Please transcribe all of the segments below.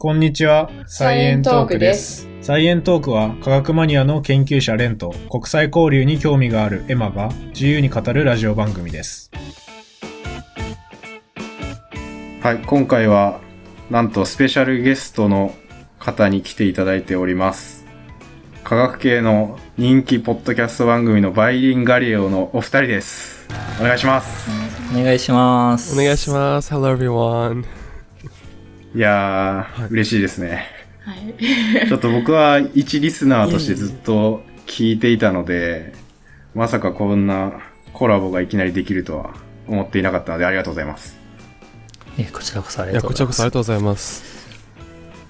こんにちは、サイエントークです。サイエントークは科学マニアの研究者レンと国際交流に興味があるエマが自由に語るラジオ番組です。はい、今回はなんとスペシャルゲストの方に来ていただいております。科学系の人気ポッドキャスト番組のバイリンガリオのお二人です。お願いします。お願いします。お願いします。Hello everyone. いやー、嬉しいですね。はい。ちょっと僕は一リスナーとしてずっと聞いていたので、まさかこんなコラボがいきなりできるとは思っていなかったのでありがとうございます。えこちらこそありがとうございます。そありがとうございます。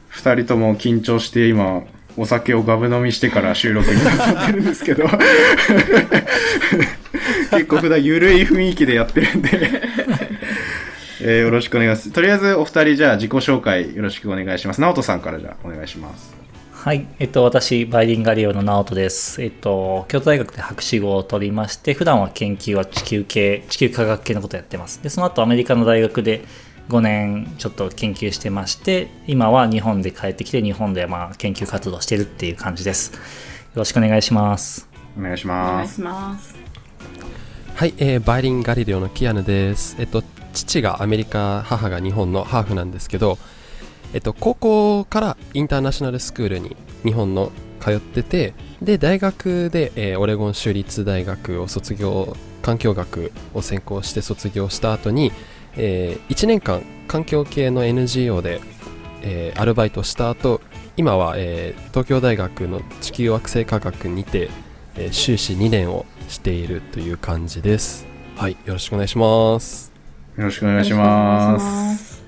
二人とも緊張して今、お酒をガブ飲みしてから収録に臨んでるんですけど、結構普段ゆるい雰囲気でやってるんで、えーよろしくお願いします。とりあえずお二人じゃあ自己紹介よろしくお願いします。直人さんからじゃあお願いします。はい。えっと、私、バイリンガリオの直人です。えっと、京都大学で博士号を取りまして、普段は研究は地球系、地球科学系のことをやってます。で、その後アメリカの大学で5年ちょっと研究してまして、今は日本で帰ってきて、日本でまあ研究活動してるっていう感じです。よろしくお願いします。お願いしお願ます。いします。はい、えーバイリンガリレオのキアヌです。えっと、父がアメリカ、母が日本のハーフなんですけど、えっと、高校からインターナショナルスクールに日本の通ってて、で、大学で、えーオレゴン州立大学を卒業、環境学を専攻して卒業した後に、え1年間環境系の NGO で、えーアルバイトした後、今は、えー東京大学の地球惑星科学にて、えー修士2年をしているという感じです。はい、よろしくお願いします。よろしくお願いします。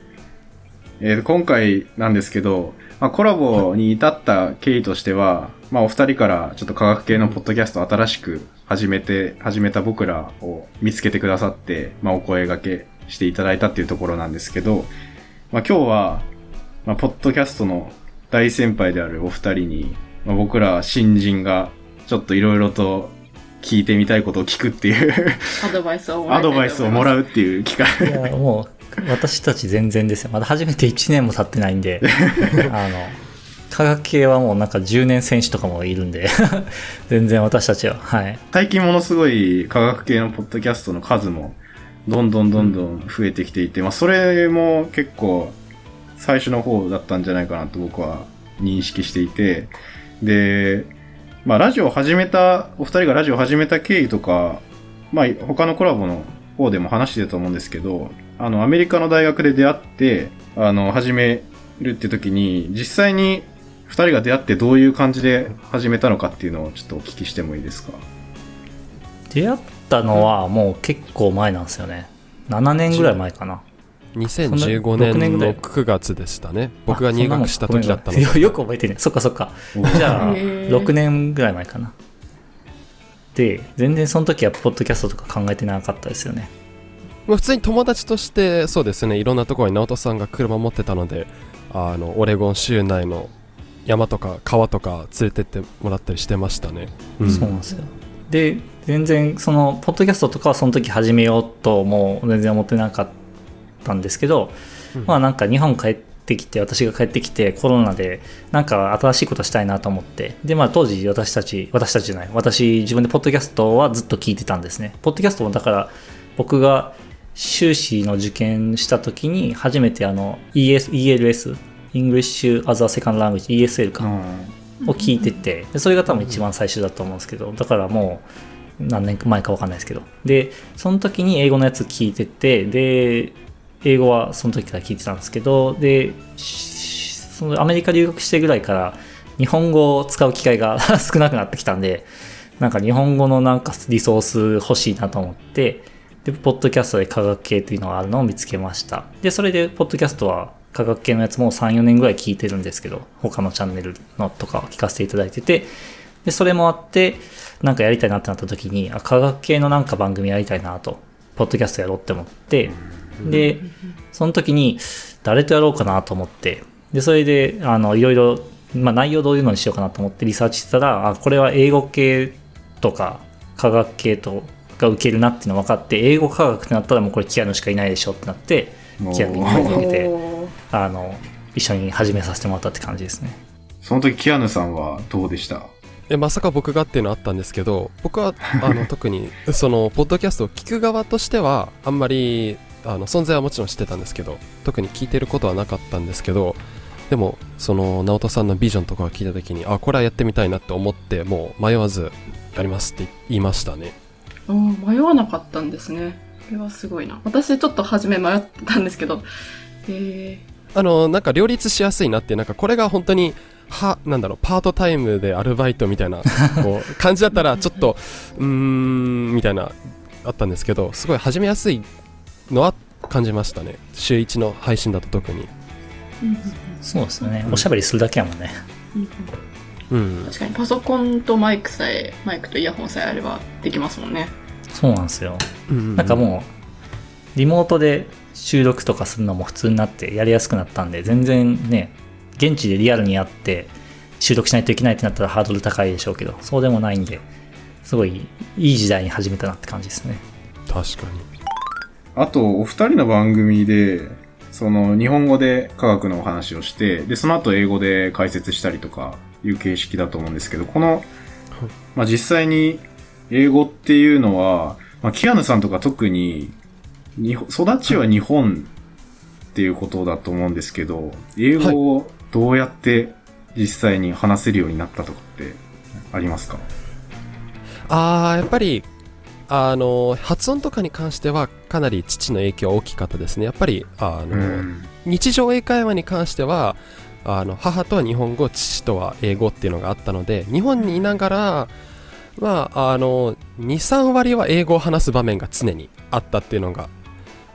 えー今回なんですけど、まあ、コラボに至った経緯としては、まあ、お二人からちょっと科学系のポッドキャスト新しく始めて、始めた僕らを見つけてくださって、まあ、お声掛けしていただいたっていうところなんですけど、まあ、今日は、まあ、ポッドキャストの大先輩であるお二人に、まあ、僕ら新人がちょっといろいろと聞いてみたいことを聞くっていうアドバイスをもらアドバイスをもらう。うっていう機会。いや、もう、私たち全然ですよ。まだ初めて1年も経ってないんで、あの、科学系はもうなんか10年選手とかもいるんで、全然私たちは、はい。最近ものすごい科学系のポッドキャストの数もどんどんどんどん増えてきていて、まあそれも結構最初の方だったんじゃないかなと僕は認識していて、で、まあラジオを始めた、お二人がラジオを始めた経緯とか、まあ他のコラボの方でも話してたと思うんですけど、あのアメリカの大学で出会って、あの始めるって時に実際に二人が出会ってどういう感じで始めたのかっていうのをちょっとお聞きしてもいいですか？出会ったのはもう結構前なんですよね。7年ぐらい前かな。2015そんな6年の9月でしたね。僕が入学した時だったので。よよく覚えてるね。そっかそっか。じゃあ、へー6年ぐらい前かな。で、全然その時はポッドキャストとか考えてなかったですよね。まあ普通に友達として、そうですね、いろんなところに直人さんが車持ってたので、あの、オレゴン州内の山とか川とか連れてってもらったりしてましたね。うんそうなんですよ。で、全然その、ポッドキャストとかはその時始めようともう全然思ってなかったんですけど、うんまあなんか日本帰ってきて、私が帰ってきてコロナでなんか新しいことしたいなと思って、でまあ当時私たち、私たちじゃない、私自分でポッドキャストはずっと聞いてたんですね。ポッドキャストもだから僕が修士の受験した時に初めてあの ES ELS、English as a Second Language、ESL か。を聞いててでそれが多分一番最初だと思うんですけどだからもう何年前か分かんないですけどでその時に英語のやつ聞いててで英語はその時から聞いてたんですけどでそのアメリカ留学してぐらいから日本語を使う機会が 少なくなってきたんでなんか日本語のなんかリソース欲しいなと思ってでポッドキャストで科学系っていうのがあるのを見つけました。でそれでポッドキャストは科学系のやつも3、4年ぐらい聞いてるんですけど、他のチャンネルのとかを聞かせていただいてて、で、それもあって、なんかやりたいなってなった時に、あ、科学系のなんか番組やりたいなと、ポッドキャストやろうって思って、で、その時に誰とやろうかなと思って、で、それで、あの、いろいろ、まあ内容どういうのにしようかなと思ってリサーチしてたら、あ、これは英語系とか科学系とが受けるなっていうの分かって、英語科学ってなったらもうこれキアヌしかいないでしょってなって、キアヌに声かけて、あの一緒に始めさせてもらったって感じですね。その時、キアヌさんはどうでした？えまさか僕がっていうのあったんですけど僕はあの 特にそのポッドキャストを聞く側としてはあんまりあの存在はもちろん知ってたんですけど特に聞いてることはなかったんですけどでもその直人さんのビジョンとかを聞いた時にあこれはやってみたいなって思ってもう迷わずやりますって言いましたね迷わなかったんですね。これはすごいな。私ちょっと初め迷ってたんですけど、えあのなんか両立しやすいなってなんかこれが本当にはなんだろうパートタイムでアルバイトみたいな こう感じだったらちょっとうーんみたいなあったんですけどすごい始めやすいのは感じましたね週1の配信だと特にーそうですよね。おしゃべりするだけやもんね。うん確かにパソコンとマイクさえ、マイクとイヤホンさえあればできますもんね。そうなんですよ。うんなんかもう、リモートで収録とかするのも普通になってやりやすくなったんで、全然ね、現地でリアルにやって収録しないといけないってなったらハードル高いでしょうけど、そうでもないんで、すごいいい時代に始めたなって感じですね。確かにあと、お二人の番組で、その、日本語で科学のお話をして、で、その後英語で解説したりとか、いう形式だと思うんですけど、この、まあ、実際に、英語っていうのは、まあ、キアヌさんとか特に、日本育ちは日本っていうことだと思うんですけど、英語をどうやって実際に話せるようになったとかってありますか？あーやっぱりあの発音とかに関してはかなり父の影響は大きかったですねやっぱりあの、うん。日常英会話に関してはあの母とは日本語父とは英語っていうのがあったので日本にいながらまああの23割は英語を話す場面が常にあったっていうのが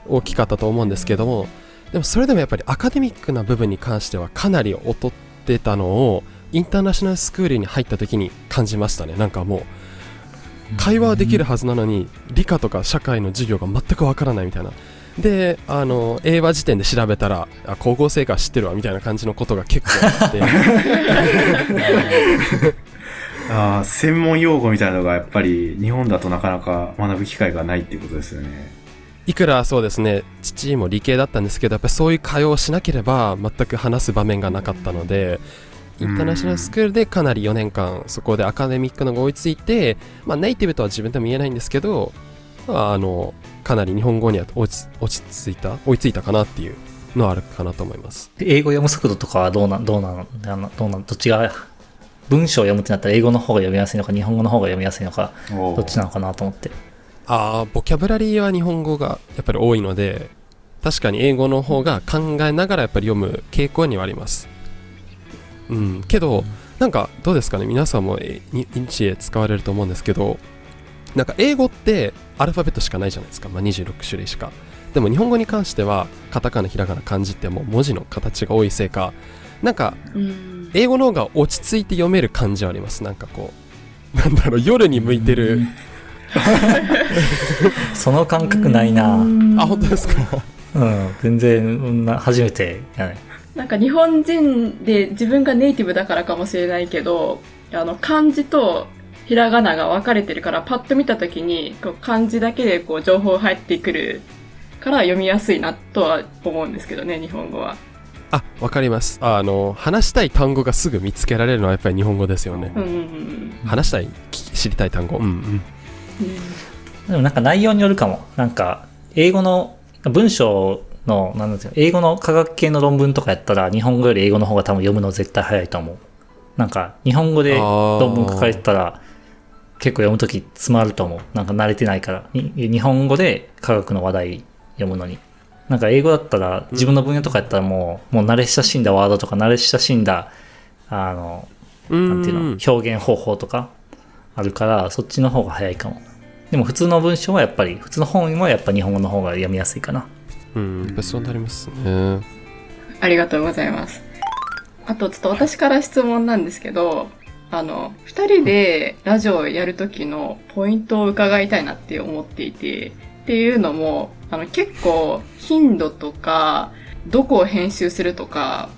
大きかったと思うんですけどもでもそれでもやっぱりアカデミックな部分に関してはかなり劣ってたのをインターナショナルスクールに入った時に感じましたねなんかもう会話はできるはずなのに理科とか社会の授業が全くわからないみたいなであの英和辞典で調べたらあ光合成化知ってるわみたいな感じのことが結構あって ああ、専門用語みたいなのがやっぱり日本だとなかなか学ぶ機会がないっていうことですよね。いくらそうですね父も理系だったんですけどやっぱりそういう会話をしなければ全く話す場面がなかったのでインターナショナルスクールでかなり4年間そこでアカデミックのが追いついて、まあ、ネイティブとは自分でも言えないんですけど、まあ、あのかなり日本語には落ち落ち着いた追いついたかなっていうのはあるかなと思います。で英語読む速度とかはどうな、どうなどうなの、どっちが、文章を読むってなったら英語の方が読みやすいのか、日本語の方が読みやすいのか、どっちなのかなと思って。ああボキャブラリーは日本語がやっぱり多いので確かに英語の方が考えながらやっぱり読む傾向にはありますうんけどなんかどうですかね？皆さんもえに日英使われると思うんですけどなんか英語ってアルファベットしかないじゃないですか、まあ、26種類しか。でも日本語に関してはカタカナひらがな漢字ってもう文字の形が多いせいかなんかうん。英語の方が落ち着いて読める感じはあります。なんかこうなんだろう夜に向いてる。その感覚ないな。うん、あ本当ですか？全然、うんな初めてやね。なんか日本人で自分がネイティブだからかもしれないけど、あの漢字とひらがなが分かれてるからパッと見たときにこう漢字だけでこう情報入ってくるから読みやすいなとは思うんですけどね、日本語は。あわかりますあの話したい単語がすぐ見つけられるのはやっぱり日本語ですよねうんうんうん話したい？き知りたい単語？うんうんうん。でもなんか内容によるかも。なんか、英語の文章の、なんですか、英語の科学系の論文とかやったら、日本語より英語の方が多分読むの絶対早いと思う。なんか、日本語で論文書かれてたら、結構読むとき詰まると思う。なんか慣れてないから。に日本語で科学の話題読むのに。なんか英語だったら、自分の分野とかやったらもう、もう慣れ親しんだワードとか慣れ親しんだ、あの、うんなんていうの、表現方法とかあるから、そっちの方が早いかも。でも普通の文章はやっぱり、普通の本はやっぱ日本語の方が読みやすいかな。うんやっぱそうなりますねありがとうございます。あと、ちょっと私から質問なんですけど、あの、二人でラジオをやるときのポイントを伺いたいなって思っていて、っていうのも、あの、結構頻度とか、どこを編集するとか、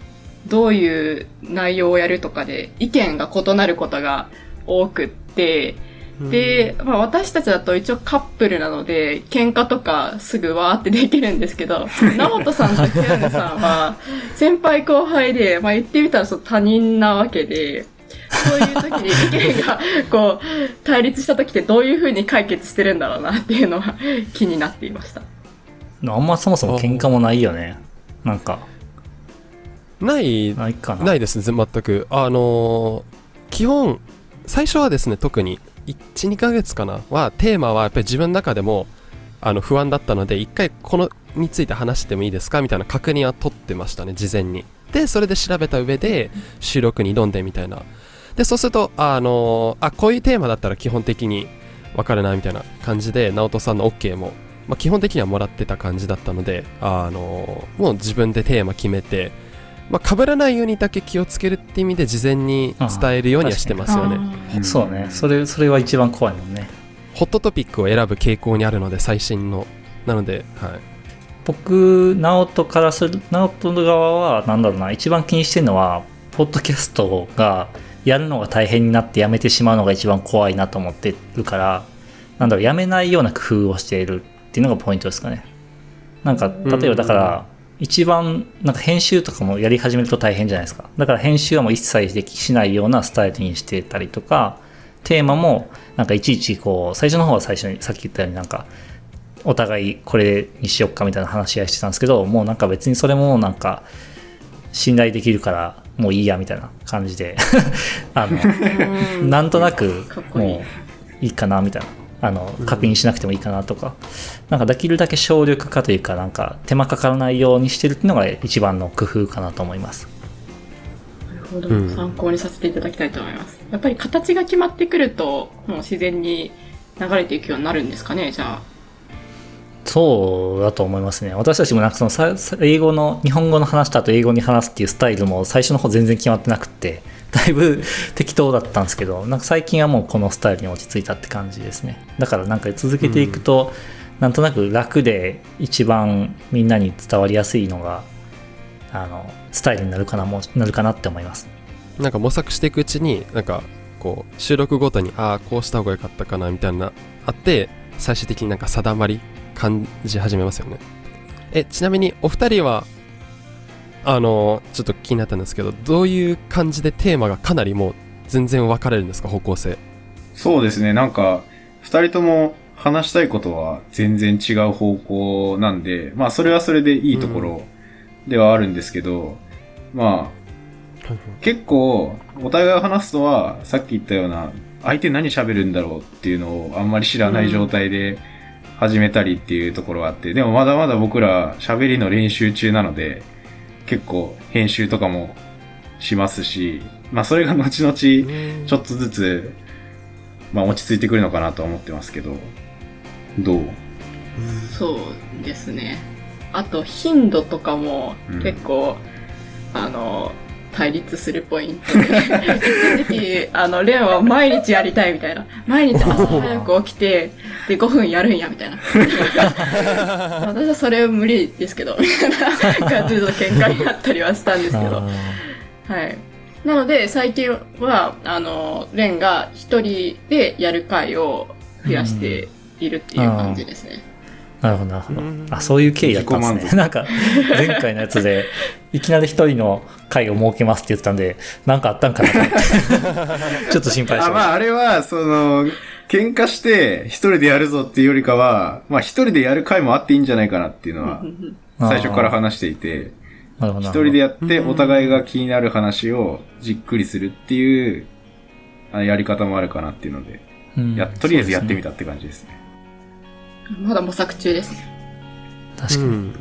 どういう内容をやるとかで意見が異なることが多くって、で、まあ私たちだと一応カップルなので、喧嘩とかすぐわーってできるんですけど、直人さんとキアヌさんは、先輩後輩で、まあ言ってみたらそう他人なわけで、そういう時に意見が、こう、対立した時ってどういう風に解決してるんだろうなっていうのは気になっていました。あんまそもそも喧嘩もないよね。なんか、ないないかな。ないですね全くあのー基本最初はですね特に12ヶ月かな？はテーマはやっぱり自分の中でもあの不安だったので一回このについて話してもいいですか？みたいな確認は取ってましたね事前に。でそれで調べた上で収録に挑んでみたいな。でそうするとあのーあこういうテーマだったら基本的に分かるなみたいな感じで直人さんの OK も、まあ、基本的にはもらってた感じだったのであのーもう自分でテーマ決めてまあ、被らないようにだけ気をつけるって意味で事前に伝えるようにはしてますよね。うんそうね。それ、それは一番怖いもんね。ホットトピックを選ぶ傾向にあるので、最新の。なので、はい。僕、直人からする、直人の側は、なんだろうな、一番気にしてるのは、ポッドキャストがやるのが大変になってやめてしまうのが一番怖いなと思ってるから、なんだろう、やめないような工夫をしているっていうのがポイントですかね。なんか、例えばだから、一番、なんか編集とかもやり始めると大変じゃないですか。だから編集はもう一切できしないようなスタイルにしてたりとか、テーマも、なんかいちいちこう、最初の方は最初にさっき言ったようになんか、お互いこれにしよっかみたいな話し合いしてたんですけど、もうなんか別にそれもなんか、信頼できるからもういいやみたいな感じで、あの、なんとなくもういいかなみたいな。あの確認しなくてもいいかなとか、なんかできるだけ省力化というかなんか手間かからないようにしてるっていうのが一番の工夫かなと思います。なるほど、うん。参考にさせていただきたいと思います。やっぱり形が決まってくると、もう自然に流れていくようになるんですかね、じゃあ。そうだと思いますね。私たちもなんかその英語の日本語の話した後英語に話すっていうスタイルも最初の方全然決まってなくてだいぶ適当だったんですけどなんか最近はもうこのスタイルに落ち着いたって感じですね。だからなんか続けていくと、なんとなく楽で一番みんなに伝わりやすいのがあのスタイルになるかなもなるかなって思います。なんか模索していくうちに、なんか、こう、収録ごとに、ああ、こうした方が良かったかな、みたいな、あって、最終的になんか定まり、感じ始めますよね。え、ちなみに、お二人は、あの、ちょっと気になったんですけど、どういう感じでテーマがかなりもう、全然分かれるんですか、方向性？そうですね、なんか、二人とも話したいことは全然違う方向なんで、まあそれはそれでいいところではあるんですけど、まあ結構お互いが話すのはさっき言ったような相手何喋るんだろうっていうのをあんまり知らない状態で始めたりっていうところがあって、でもまだまだ僕ら喋りの練習中なので、結構編集とかもしますし、まあそれが後々ちょっとずつ、まあ落ち着いてくるのかなとは思ってますけど、どう？そうですね。あと、頻度とかもうん。結構、あの、対立するポイントで、一時期、あの、レンは毎日やりたいみたいな。毎日朝早く起きて、で、5分やるんや、みたいな。私はそれ無理ですけど、みたいな感じで喧嘩になったりはしたんですけど。あはい。なので、最近は、あの、レンが一人でやる回を増やしているっていう感じですね。ーなるほどなるほど。うん。あそういう経緯だったんですね。なんか前回のやつでいきなり一人の会を設けますって言ってたんでなんかあったんかなって。ちょっと心配しあ、ました。まああれは、その、喧嘩して一人でやるぞっていうよりかは、まあ一人でやる回もあっていいんじゃないかなっていうのは、最初から話していて、一人でやってお互いが気になる話をじっくりするっていう、あやり方もあるかなっていうので、うん。や、とりあえずやってみたたって感じですね。まだ模索中ですね。確かに、うん。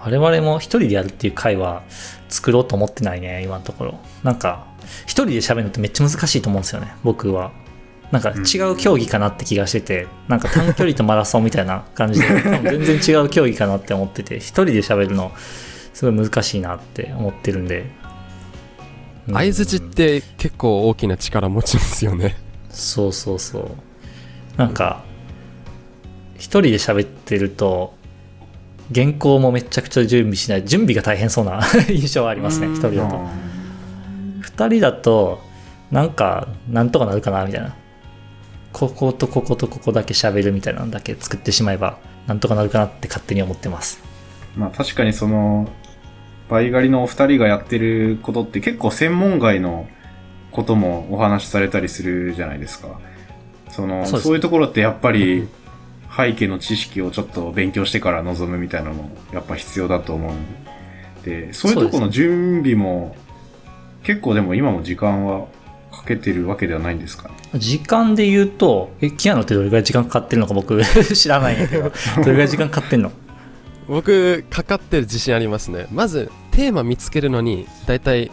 我々も一人でやるっていう会は作ろうと思ってないね今のところ。なんか一人で喋るのってめっちゃ難しいと思うんですよね僕は。なんか違う競技かなって気がしてて、なんか短距離とマラソンみたいな感じで 全然違う競技かなって思ってて一人で喋るのすごい難しいなって思ってるんで。うん。相づちって結構大きな力持ちますよね。そうそうそう。なんか一人で喋ってると原稿もめちゃくちゃ準備しない。準備が大変そうな 印象はありますね一人だと。二人だとなんかなんとかなるかなみたいな。こことこことここだけ喋るみたいなのだけ作ってしまえば、なんとかなるかなって勝手に思ってます。まあ確かにその、バイガリのお二人がやってることって結構専門外のこともお話しされたりするじゃないですか。その、そういうところってやっぱり背景の知識をちょっと勉強してから臨むみたいなのもやっぱ必要だと思うんで、そういうところの準備も結構でも今も時間はかけてるわけではないんですかね？時間で言うと、え、キアノってどれぐらい時間かかってるのか僕 知らないんやけど、どれぐらい時間かかってんの？僕かかってる自信ありますね。まずテーマ見つけるのにだいたい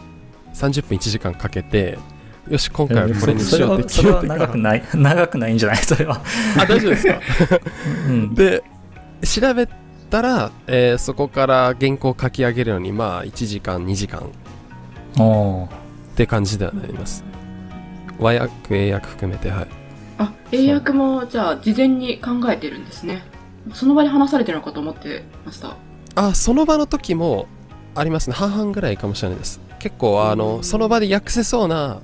30分1時間かけてよし今回はこれにしようってそれはそれは決めて長くない、長くないんじゃない？それは。あ大丈夫ですか？うん。で調べたら、えーそこから原稿を書き上げるのにまあ1時間2時間。って感じではなります。和訳英訳含めてはい。あ、英訳もじゃあ事前に考えてるんですね。その場で話されてるのかと思ってました。あその場の時もありますね。半々ぐらいかもしれないです。結構あのその場で訳せそうな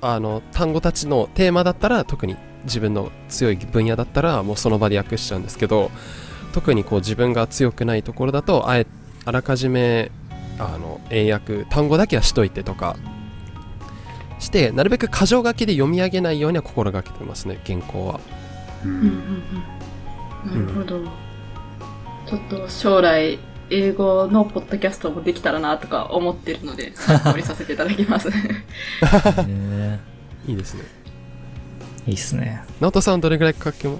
あの単語たちのテーマだったら特に自分の強い分野だったらもうその場で訳しちゃうんですけど特にこう自分が強くないところだとあえあらかじめあの英訳単語だけはしといてとかしてなるべく箇条書きで読み上げないようには心がけてますね原稿はうんうんうんうん。なるほど。ちょっと将来、英語のポッドキャストもできたらなとか思ってるので、参考にさせていただきます。ね いいですねいいっすね。直人さんどれぐらい書きま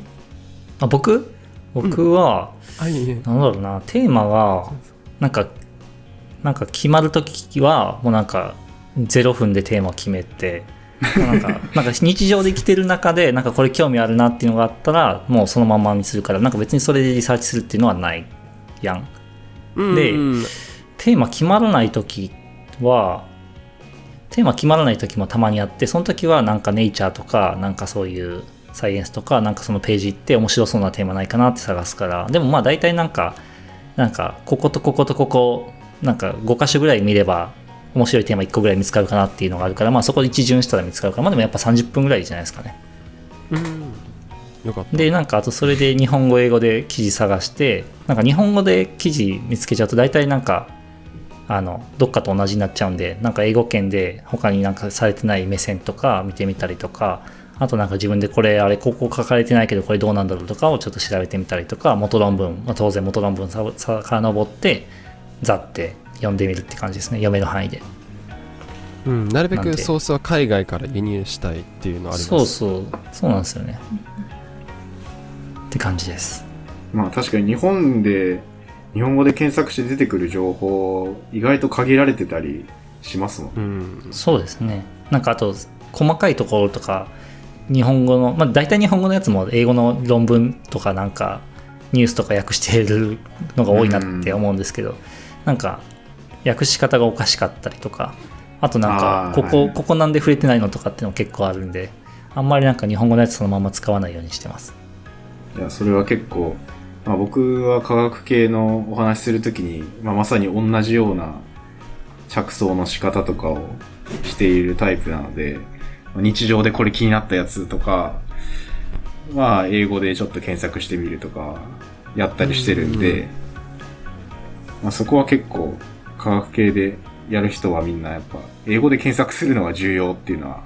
あ僕？僕は、あいいねなんだろうな、テーマが、なんか、なんか決まるときは、もうなんか、0分でテーマを決めて、なんか、なんか日常で生きてる中で、なんかこれ興味あるなっていうのがあったら、もうそのまんまにするから、なんか別にそれでリサーチするっていうのはないやん。でうんテーマ決まらないときは、テーマ決まらないときもたまにあって、その時はなんかネイチャーとか、なんかそういうサイエンスとか、なんかそのページ行って面白そうなテーマないかなって探すから、でもまあ大体なんか、なんかこことこことここ、なんか5箇所ぐらい見れば面白いテーマ1個ぐらい見つかるかなっていうのがあるから、まあそこで一巡したら見つかるから、まあでもやっぱ30分ぐらいじゃないですかね。うんでなんかあとそれで日本語英語で記事探してなんか日本語で記事見つけちゃうと大体なんかあのどっかと同じになっちゃうんでなんか英語圏で他になんかされてない目線とか見てみたりとかあとなんか自分でこれあれここ書かれてないけどこれどうなんだろうとかをちょっと調べてみたりとか元論文、まあ、当然元論文ささ遡ってざって読んでみるって感じですね読める範囲でうん、なるべくソースは海外から輸入したいっていうのはありますそうそうそうなんですよねって感じですまあ確かに日本で、日本語で検索して出てくる情報、意外と限られてたりしますもん。うんそうですね。なんかあと、細かいところとか、日本語の、まあ大体日本語のやつも英語の論文とかなんか、ニュースとか訳しているのが多いなって思うんですけど、なんか、訳し方がおかしかったりとか、あとなんかここ、はいここなんで触れてないのとかっていうの結構あるんで、あんまりなんか日本語のやつそのまま使わないようにしてます。いや、それは結構、まあ僕は科学系のお話しするときに、まあまさに同じような着想の仕方とかをしているタイプなので、日常でこれ気になったやつとか、まあ英語でちょっと検索してみるとか、やったりしてるんうんで、まあそこは結構科学系でやる人はみんなやっぱ英語で検索するのが重要っていうのは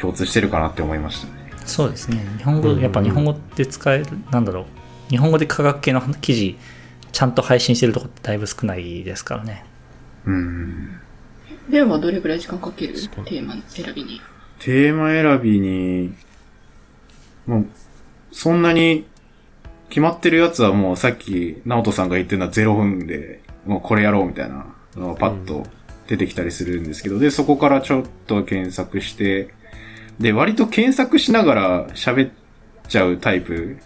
共通してるかなって思いましたね。そうですね。日本語、うんやっぱ日本語で使える、なんだろう。日本語で科学系の記事、ちゃんと配信してるとこってだいぶ少ないですからね。うん。レオはどれぐらい時間かけるテーマ選びに？テーマ選びに、もう、そんなに決まってるやつはもうさっき、直人さんが言ってるのは0分で、もうこれやろうみたいなのがパッと出てきたりするんですけど、で、そこからちょっと検索して、で、割と検索しながら喋っちゃうタイプ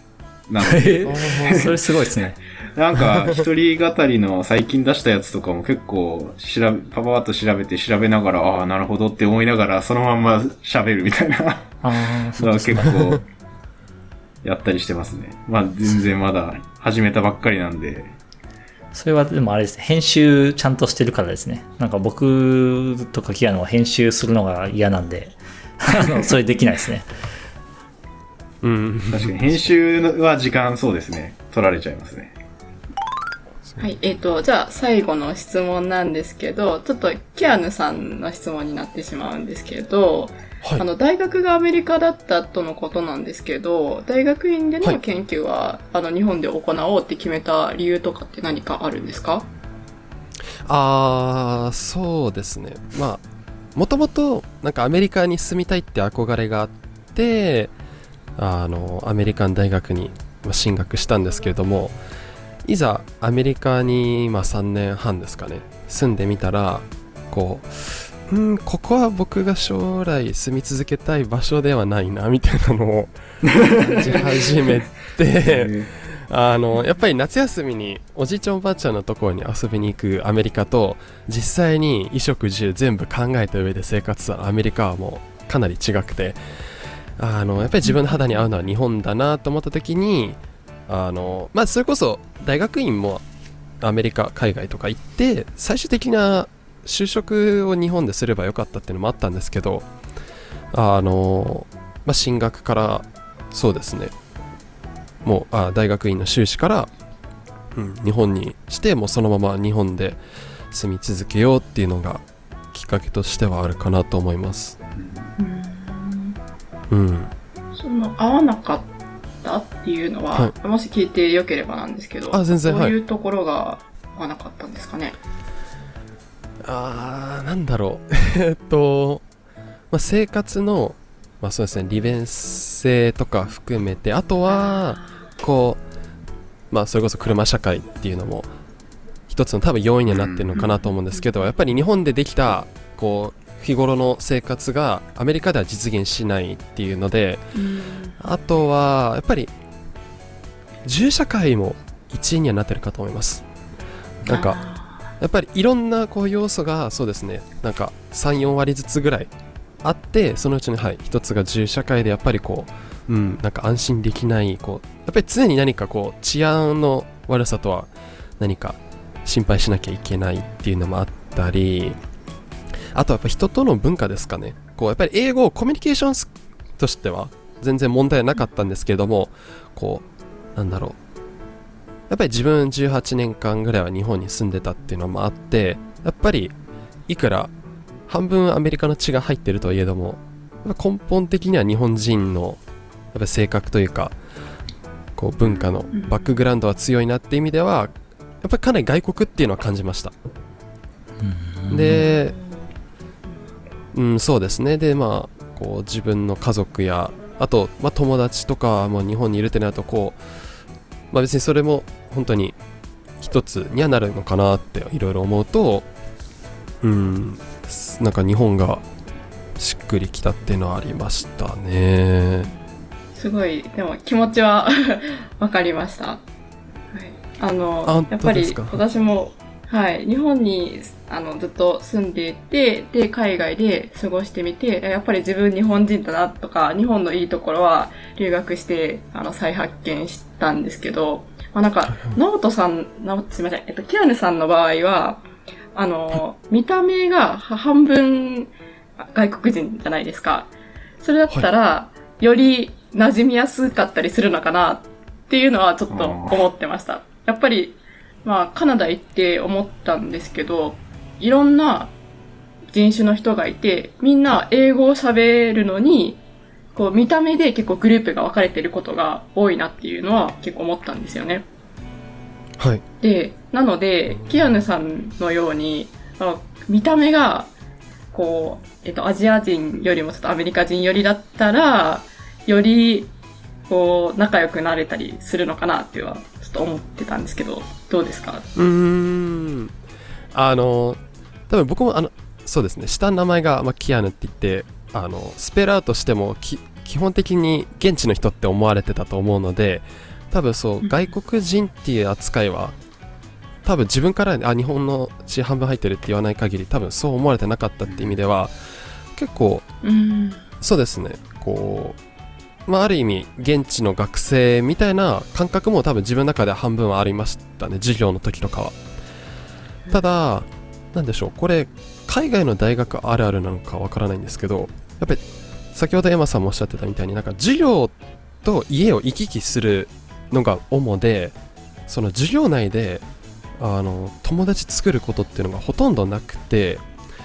なので、それすごいですね。なんか、一人語りの最近出したやつとかも結構、調べ、パパパッと調べて調べながら、ああ、なるほどって思いながら、そのまんま喋るみたいな。ああ、そうです結ね。構、やったりしてますね。まあ、全然まだ始めたばっかりなんで、それはでもあれですね。編集ちゃんとしてるからですね。なんか僕とかキアノは編集するのが嫌なんで、あのそれできないですね。うん確かに編集は時間そうですね。取られちゃいますね。はい、えっ、と、じゃあ最後の質問なんですけど、ちょっとキアヌさんの質問になってしまうんですけど、はいあの、大学がアメリカだったとのことなんですけど、大学院ではいの研究は、あの、日本で行おうって決めた理由とかって何かあるんですか？あーそうですねまあもともとなんかアメリカに住みたいって憧れがあってあのアメリカン大学に進学したんですけれどもいざアメリカに、まあ、3年半ですかね住んでみたらこううんここは僕が将来住み続けたい場所ではないなみたいなのを感じ始めて あのやっぱり夏休みにおじいちゃんおばあちゃんのところに遊びに行くアメリカと実際に衣食住全部考えた上で生活したアメリカはもうかなり違くてあのやっぱり自分の肌に合うのは日本だなと思った時にあの、まあ、それこそ大学院もアメリカ海外とか行って最終的な就職を日本ですればよかったっていうのもあったんですけどあの、まあ、進学からそうですね。もうあ大学院の修士から、うん、日本にしてもうそのまま日本で住み続けようっていうのがきっかけとしてはあるかなと思います。うん。その、合わなかったっていうのは、はもし聞いてよければなんですけど、あ全然どういうところが合わなかったんですかね？あーなんだろう。えっと、まあ、生活のまあそうですね利便性とか含めてあとはこうまあそれこそ車社会っていうのも一つの多分要因にはなってるのかなと思うんですけどやっぱり日本でできたこう日頃の生活がアメリカでは実現しないっていうのであとはやっぱり銃社会も一因にはなってるかと思います。なんかやっぱりいろんなこう要素がそうですねなんか34割ずつぐらいあってそのうちのはい一つが銃社会でやっぱりこううんなんか安心できないこうやっぱり常に何かこう治安の悪さとは何か心配しなきゃいけないっていうのもあったりあとはやっぱ人との文化ですかね。こうやっぱり英語コミュニケーションとしては全然問題はなかったんですけれどもこうなんだろう。やっぱり自分18年間ぐらいは日本に住んでたっていうのもあってやっぱりいくら半分アメリカの血が入ってるといえども根本的には日本人のやっぱ性格というかこう文化のバックグラウンドは強いなっていう意味ではやっぱりかなり外国っていうのは感じました。でうんそうですね。でまあこう自分の家族やあと、まあ、友達とかも日本にいるってなるとこうまあ別にそれも本当に一つにはなるのかなっていろいろ思うとうんなんか日本がしっくりきたっていうのはありましたねすごい、でも気持ちは わかりました。はい、あの、あやっぱり私も、はい、日本にあのずっと住んでいて、で、海外で過ごしてみて、やっぱり自分日本人だなとか、日本のいいところは留学して、あの、再発見したんですけど、まあなんか、直人さん、直すみません、えっと、キアヌさんの場合は、あの、見た目が半分外国人じゃないですか。それだったら、より馴染みやすかったりするのかなっていうのはちょっと思ってました。やっぱり、まあ、カナダ行って思ったんですけど、いろんな人種の人がいて、みんな英語を喋るのに、こう見た目で結構グループが分かれてることが多いなっていうのは結構思ったんですよね。はいで、なので、キアヌさんのように、あ見た目が、こう、えっと、アジア人よりもちょっとアメリカ人よりだったら、より、こう、仲良くなれたりするのかなっていうのは、ちょっと思ってたんですけど、どうですか？うーん。あの多分僕もあのそうですね。下の名前が、まあ、キアヌって言ってあのスペルアウトしてもき基本的に現地の人って思われてたと思うので多分そううん。外国人っていう扱いは多分自分からあ日本の血半分入ってるって言わない限り多分そう思われてなかったって意味では結構うん。そうですね。こうまあある意味現地の学生みたいな感覚も多分自分の中では半分はありましたね授業の時とかは。ただなんでしょうこれ海外の大学あるあるなのかわからないんですけどやっぱり先ほどエマさんもおっしゃってたみたいになんか授業と家を行き来するのが主でその授業内であの友達作ることっていうのがほとんどなくて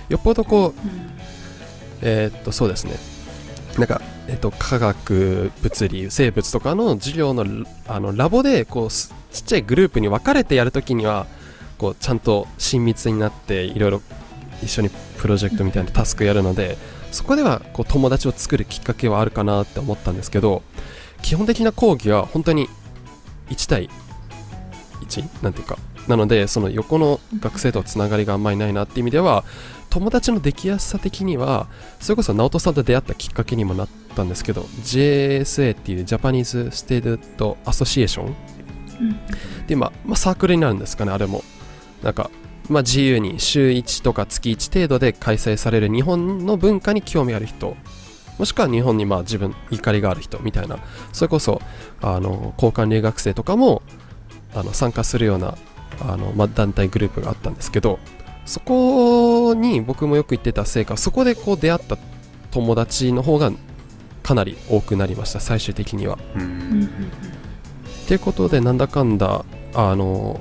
よっぽどこうえーっとそうですねなんか、えっと、科学物理生物とかの授業のあのラボでこうちっちゃいグループに分かれてやるときにはこうちゃんと親密になっていろいろ一緒にプロジェクトみたいなタスクやるのでそこではこう友達を作るきっかけはあるかなって思ったんですけど基本的な講義は本当に1対1なんていうかなのでその横の学生とつながりがあんまりないなっていう意味では友達のできやすさ的にはそれこそ直人さんと出会ったきっかけにもなったんですけど JSA っていう Japanese Student Associationでまあ、まあ、サークルになるんですかねあれも。なんか、まあ、自由に週1とか月1程度で開催される日本の文化に興味ある人もしくは日本にまあ自分怒りがある人みたいな。それこそあの交換留学生とかもあの参加するようなあの、まあ、団体グループがあったんですけどそこに僕もよく行ってたせいかそこでこう出会った友達の方がかなり多くなりました最終的には。うんっていうことでなんだかんだあの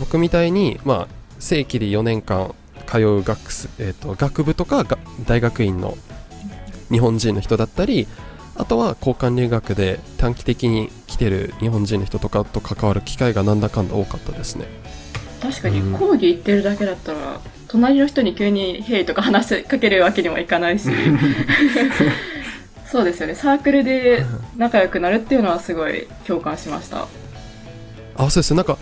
僕みたいに、まあ、正規で4年間通う学す、えー、と学部とかが大学院の日本人の人だったりあとは交換留学で短期的に来てる日本人の人とかと関わる機会がなんだかんだ多かったですね。確かに講義行ってるだけだったら、隣の人に急に「ヘイ」とか話しかけるわけにもいかないし。そうですよね。サークルで 仲良くなるっていうのはすごい共感しました。あそうです。なんか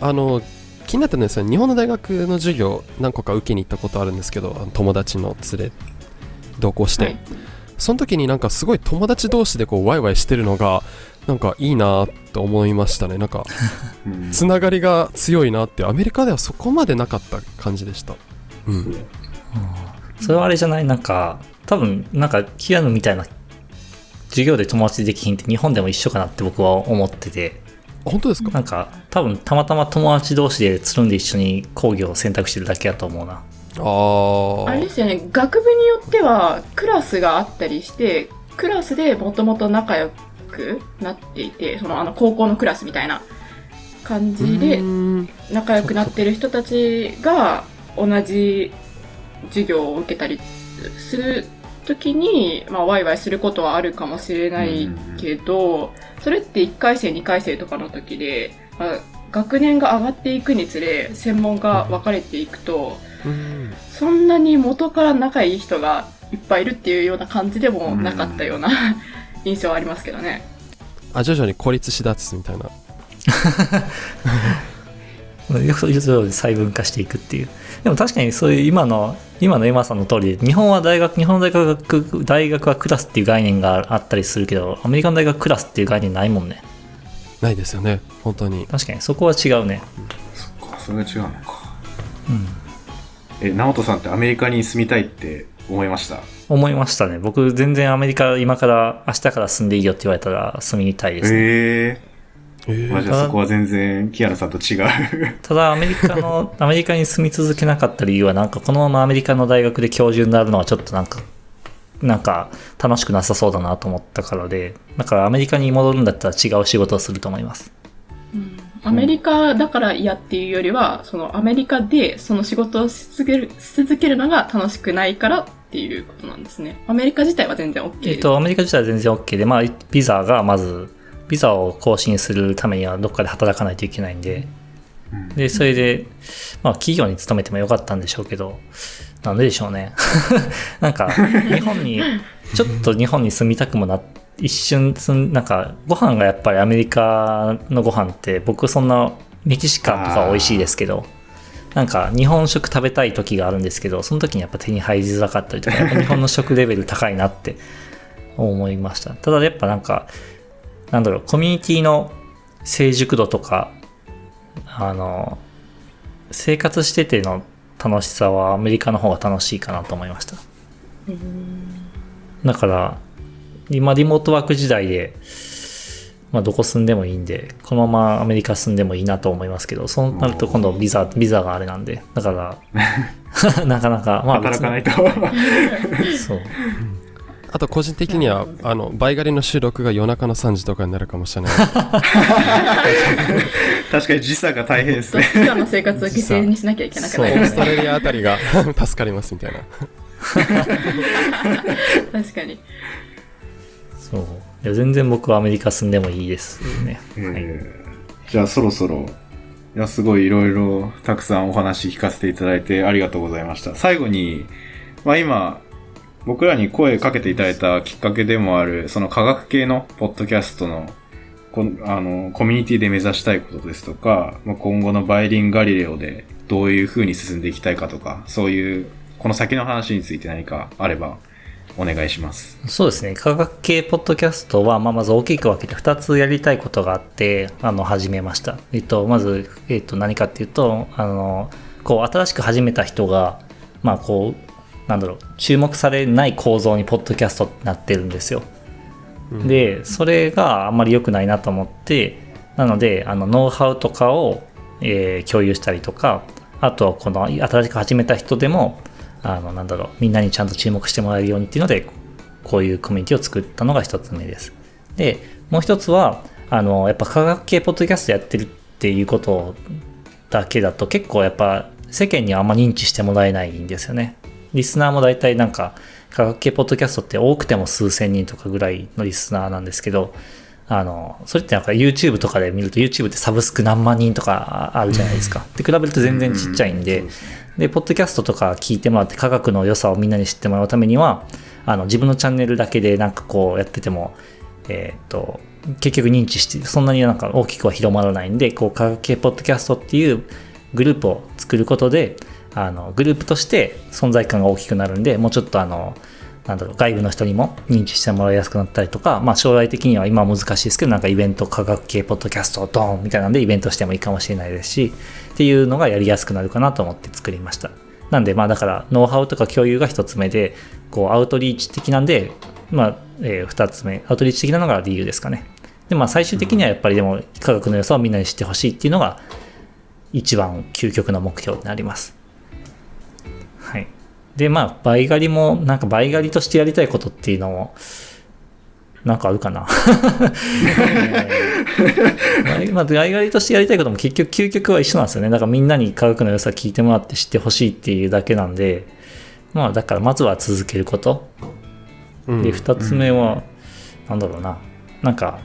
あの気になったんですよ日本の大学の授業何個か受けに行ったことあるんですけど友達の連れ同行して、はいその時になんかすごい友達同士でこうワイワイしてるのがなんかいいなと思いましたね。なんかうん。つながりが強いなってアメリカではそこまでなかった感じでした。うん。それはあれじゃない？なんか、多分、なんか、キアヌみたいな、授業で友達できひんって日本でも一緒かなって僕は思ってて、あ本当ですか？なんか、多分、たまたま友達同士でつるんで一緒に講義を選択してるだけやと思うな。あー。あれですよね。学部によってはクラスがあったりしてクラスでもともと仲良くなっていてそのあの高校のクラスみたいな感じで仲良くなってる人たちが同じ授業を受けたりする時に、まあ、ワイワイすることはあるかもしれないけど、それって1回生2回生とかの時で、まあ、学年が上がっていくにつれ専門が分かれていくと、うんそんなに元から仲いい人がいっぱいいるっていうような感じでもなかったような印象はありますけどね。あ徐々に孤立しだつみたいな よく言うように細分化していくっていう。でも確かにそういう今の、今のエマさんの通りで、日本は大学、日本の大学、大学はクラスっていう概念があったりするけど、アメリカの大学クラスっていう概念ないもんね。ないですよね本当に確かにそこは違うね。そっか、それが違うのか。うん。え、直人さんってアメリカに住みたいって思いました？思いましたね。僕全然アメリカ今から明日から住んでいいよって言われたら住みたいですね。えええー。まあじゃあそこは全然、キアナさんと違う。ただアメリカの、アメリカに住み続けなかった理由はなんかこのままアメリカの大学で教授になるのはちょっとなんか、なんか楽しくなさそうだなと思ったからで、だからアメリカに戻るんだったら違う仕事をすると思います。アメリカだから嫌っていうよりは、そのアメリカでその仕事をし続けるし続けるのが楽しくないからっていうことなんですね。アメリカ自体は全然 OK。えっと、アメリカ自体は全然 OK で、まあ、ビザがまず、ビザを更新するためにはどっかで働かないといけないんで、で、それで、まあ、企業に勤めてもよかったんでしょうけど、なんででしょうね。なんか、日本に、ちょっと日本に住みたくもな、一瞬住ん、なんか、ご飯がやっぱりアメリカのご飯って、僕そんな、メキシカンとか美味しいですけど、なんか日本食食べたい時があるんですけど、その時にやっぱ手に入りづらかったりとか、日本の食レベル高いなって思いました。ただやっぱなんか、なんだろう、コミュニティの成熟度とか、あの、生活してての楽しさはアメリカの方が楽しいかなと思いました。だから、今リモートワーク時代で、まあどこ住んでもいいんで、このままアメリカ住んでもいいなと思いますけど、そうなると今度ビザ、ビザがあれなんで、だから、なかなか、まあ働かないと。そう。あと個人的にはあのバイガリの収録が夜中の3時とかになるかもしれない 確かに時差が大変ですね。今日の生活を犠牲にしなきゃいけなくなりオー。ストラリアあたりが助かりますみたいな確かに。そう。いや全然僕はアメリカ住んでもいいですね。はい。えーじゃあそろそろ、いや、すごいいろいろたくさんお話聞かせていただいてありがとうございました。最後に、まあ今、僕らに声かけていただいたきっかけでもある、その科学系のポッドキャストの、こんあの、コミュニティで目指したいことですとか、まあ今後のバイリンガリレオでどういう風に進んでいきたいかとか、そういう、この先の話について何かあればお願いします。そうですね。科学系ポッドキャストは、まあ、まず大きく分けて2つやりたいことがあって、あの、始めました。えっと、まず、えっと、何かっていうと、あの、こう、新しく始めた人が、まあ、こう、なんだろう、注目されない構造にポッドキャストってなってるんですよ。で、それがあんまり良くないなと思って、なので、あの、ノウハウとかを、えー共有したりとか、あとはこの新しく始めた人でも、あの、なんだろう、みんなにちゃんと注目してもらえるようにっていうので、こういうコミュニティを作ったのが一つ目です。で、もう一つは、あの、やっぱ科学系ポッドキャストやってるっていうことだけだと結構やっぱ世間にはあんま認知してもらえないんですよね。リスナーも大体なんか科学系ポッドキャストって多くても数千人とかぐらいのリスナーなんですけど、あの、それってなんか YouTube とかで見ると YouTube ってサブスク何万人とかあるじゃないですか。で、比べると全然ちっちゃいんで、そうですねで、ポッドキャストとか聞いてもらって科学の良さをみんなに知ってもらうためには、あの、自分のチャンネルだけでなんかこうやってても、えーっと、結局認知して、そんなになんか大きくは広まらないんで、こう、科学系ポッドキャストっていうグループを作ることで、あの、グループとして存在感が大きくなるんで、もうちょっとあの、なんだろう、外部の人にも認知してもらいやすくなったりとか、まあ将来的には今は難しいですけど、なんかイベント、科学系ポッドキャスト、ドーンみたいなんでイベントしてもいいかもしれないですし、っていうのがやりやすくなるかなと思って作りました。なんで、まあだから、ノウハウとか共有が一つ目で、こう、アウトリーチ的なんで、まあ、えー二つ目、アウトリーチ的なのが理由ですかね。で、まあ最終的にはやっぱりでも、科学の良さをみんなに知ってほしいっていうのが、一番究極の目標になります。はい。で、まあ、倍狩りも、なんか倍狩りとしてやりたいことっていうのも、なんかあるかな。倍 まあ、倍狩りとしてやりたいことも結局、究極は一緒なんですよね。だからみんなに科学の良さ聞いてもらって知ってほしいっていうだけなんで、まあ、だからまずは続けること。うんで、二つ目は、なんだろうな。なんか、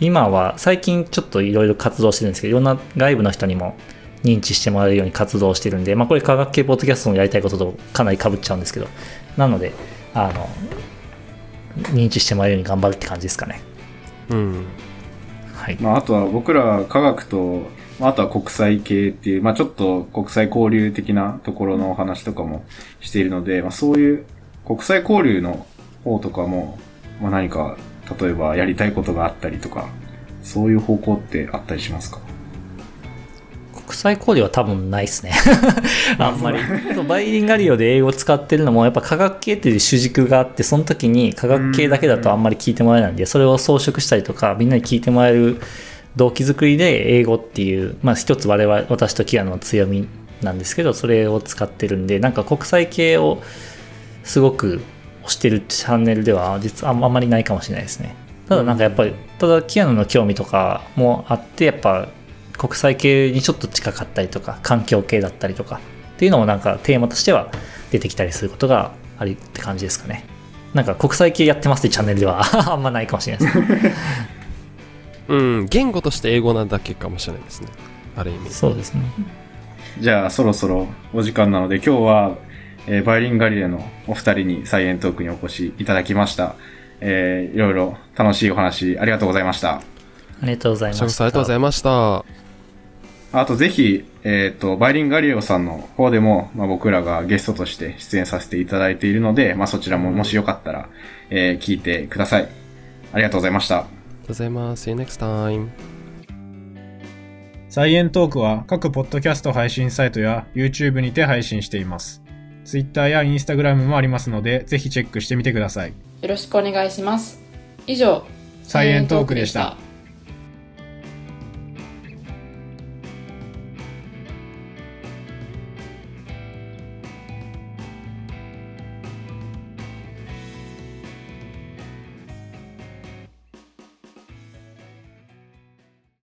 今は、最近ちょっといろいろ活動してるんですけど、いろんな外部の人にも認知してもらえるように活動してるんで、まあこれ科学系ポッドキャストのやりたいこととかなり被っちゃうんですけど、なので、あの、認知してもらえるように頑張るって感じですかね。うんはい。まあ、あとは僕ら科学と、まああとは国際系っていう、まあちょっと国際交流的なところのお話とかもしているので、まあそういう国際交流の方とかも、まあ何か、例えばやりたいことがあったりとか、そういう方向ってあったりしますか？国際交流は多分ないですね。あんまり。バイリンガリオで英語を使ってるのも、やっぱ科学系っていう主軸があって、その時に科学系だけだとあんまり聞いてもらえないんで、それを装飾したりとか、みんなに聞いてもらえる動機づくりで英語っていう、まあ一つ我々、私とキアの強みなんですけど、それを使ってるんで、なんか国際系をすごく推してるチャンネルでは、実はあんまりないかもしれないですね。ただなんかやっぱり、ただキアノの興味とかもあって、やっぱ国際系にちょっと近かったりとか、環境系だったりとか、っていうのもなんかテーマとしては出てきたりすることがあるって感じですかね。なんか国際系やってますってチャンネルでは あんまないかもしれないです。うん言語として英語なだけかもしれないですねある意味そうですね。じゃあそろそろお時間なので今日は、えーバイリンガリレのお二人にサイエントークにお越しいただきました。えーいろいろ楽しいお話ありがとうございました。ありがとうございました。ありがとうございましたあとぜひ、えっ、と、バイリンガリレオさんの方でも、まあ、僕らがゲストとして出演させていただいているので、まあ、そちらももしよかったら、えー聞いてください。ありがとうございました。ありがとうございます See you next time サイエントークは各ポッドキャスト配信サイトや YouTube にて配信しています。Twitter や Instagram もありますので、ぜひチェックしてみてください。よろしくお願いします。以上、サイエントークでした。